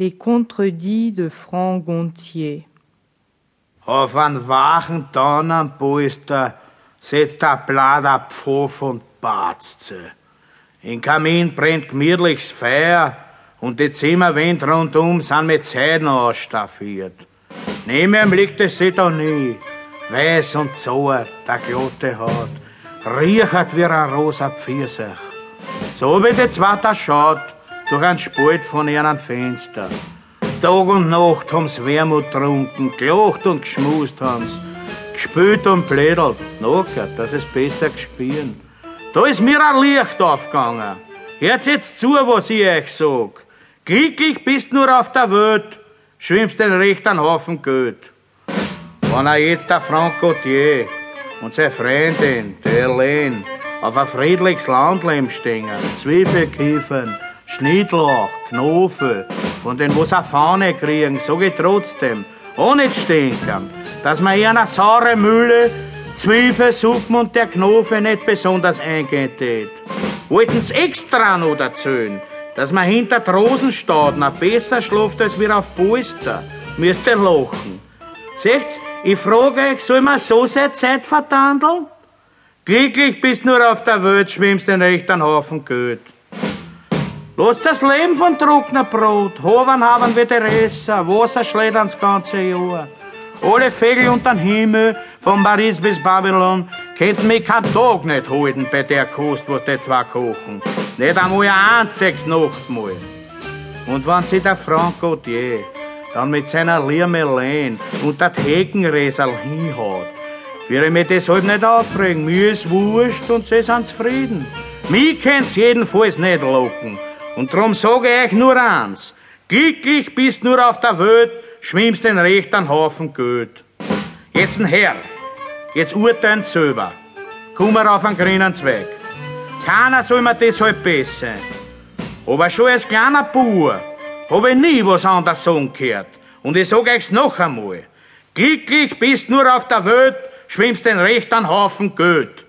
Les contredits de Franc Gontier. Auf einen wachen Tannenpolster setzt der Blader Pfoff und batzt sie. Im Kamin brennt gemütliches Feuer und die Zimmerwände rundum sind mit Zeiten ausstaffiert. Neben ihm liegt es sich da nie, weiß und zart, der glatte Haut, riecht wie ein rosa Pfirsich. So wie die zweite schaut, durch ein Spalt von ihrem Fenster. Tag und Nacht haben's Wermut trunken, gelacht und geschmust haben's, gespült und plädelt, nachher, dass es besser gespielen. Da ist mir ein Licht aufgegangen. Hört jetzt zu, was ich euch sag. Glücklich bist nur auf der Welt, schwimmst den rechten Haufen Geld. Wenn er jetzt der Frank Gautier und seine Freundin, die Helene, auf ein friedliches Landleben stehen, Zwiebel kiefern, Schnittlauch, Knofe, von denen was eine Fahne kriegen, sag ich trotzdem, ohne zu stinken, dass man hier eine saure Mühle, Zwiebel, Suppen und der Knofe nicht besonders eingehen tät. Wollten's extra noch erzählen, dass man hinter Rosenstauden besser schläft als wir auf Polster, müsst ihr lachen. Seht's, ich frage euch, soll man so seine Zeit vertandeln? Glücklich bist nur auf der Welt, schwimmst den rechten Haufen Geld. Lass das Leben von trockener Brot, Hoven haben wir der Resser, Wasser schlägt das ganze Jahr. Alle Vögel unter den Himmel, von Paris bis Babylon, könnten mich keinen Tag nicht halten bei der Kost, was die zwei kochen. Nicht einmal ein einziges Nachtmahl. Und wenn sie der Frank Gautier dann mit seiner Lirmelin und der Hekenresal hinhaut, will ich mich deshalb nicht aufregen. Mir ist wurscht und sie sind zufrieden. Mich kennt's jedenfalls nicht locken. Und drum sage ich euch nur eins. Glücklich bist nur auf der Welt, schwimmst den rechten Haufen Geld. Jetzt ein Herr, jetzt urteilen selber. Komm mal auf einen grünen Zweig. Keiner soll mir deshalb besser. Aber schon als kleiner Bauer habe ich nie was anderes sagen gehört. Und ich sag euch's noch einmal. Glücklich bist nur auf der Welt, schwimmst den rechten Haufen Geld.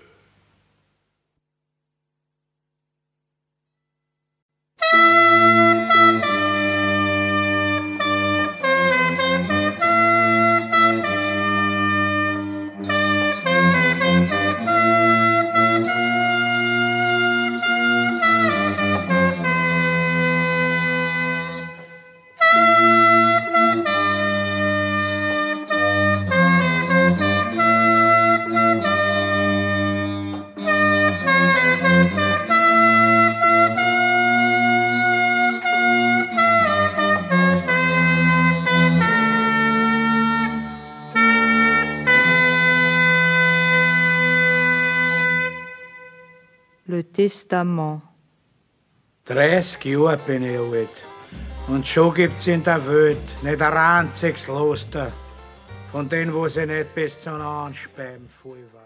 Le Testament. 30 Jahre bin ich alt. Und schon gibt's in der Welt nicht ein einziges Kloster, von denen, wo sie nicht bis zum Anspeien voll war.